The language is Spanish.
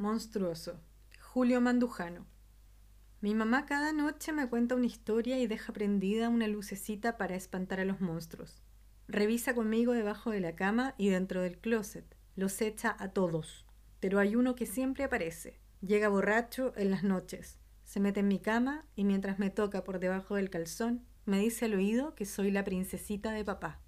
Monstruoso. Julio Mandujano. Mi mamá cada noche me cuenta una historia y deja prendida una lucecita para espantar a los monstruos. Revisa conmigo debajo de la cama y dentro del closet. Los echa a todos. Pero hay uno que siempre aparece. Llega borracho en las noches. Se mete en mi cama y mientras me toca por debajo del calzón, me dice al oído que soy la princesita de papá.